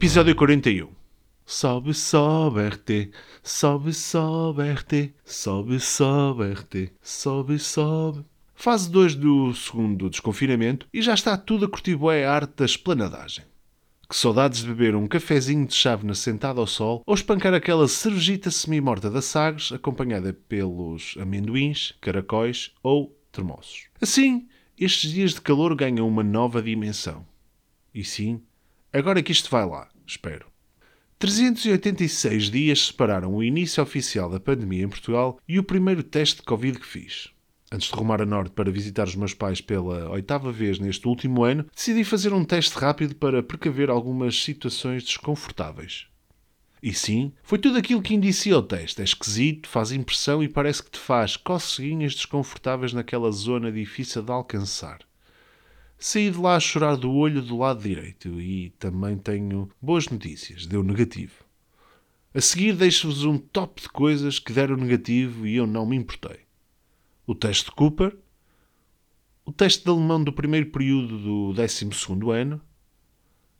Episódio 41. Sobe, sobe RT, sobe, sobe RT, sobe, sobe RT, sobe, sobe. Fase 2 do segundo desconfinamento e já está tudo a curtir bué a arte da esplanadagem. Que saudades de beber um cafezinho de chávena sentado ao sol ou espancar aquela cervejita semi-morta da Sagres acompanhada pelos amendoins, caracóis ou termossos. Assim, estes dias de calor ganham uma nova dimensão. E sim, agora que isto vai lá, espero. 386 dias separaram o início oficial da pandemia em Portugal e o primeiro teste de Covid que fiz. Antes de rumar a norte para visitar os meus pais pela oitava vez neste último ano, decidi fazer um teste rápido para precaver algumas situações desconfortáveis. E sim, foi tudo aquilo que indicia o teste. É esquisito, faz impressão e parece que te faz coceguinhas desconfortáveis naquela zona difícil de alcançar. Saí de lá a chorar do olho do lado direito e também tenho boas notícias. Deu negativo. A seguir deixo-vos um top de coisas que deram negativo e eu não me importei. O teste de Cooper, o teste de alemão do primeiro período do 12 ano,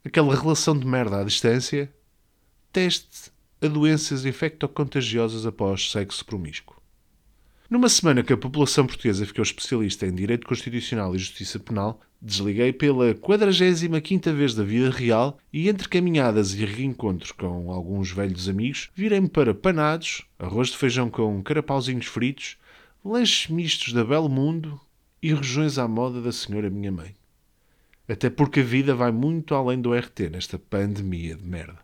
aquela relação de merda à distância, teste a doenças infectocontagiosas após sexo promíscuo. Numa semana que a população portuguesa ficou especialista em Direito Constitucional e Justiça Penal, desliguei pela 45ª vez da vida real e entre caminhadas e reencontros com alguns velhos amigos, virei-me para panados, arroz de feijão com carapauzinhos fritos, lanches mistos da Belo Mundo e regiões à moda da senhora minha mãe. Até porque a vida vai muito além do RT nesta pandemia de merda.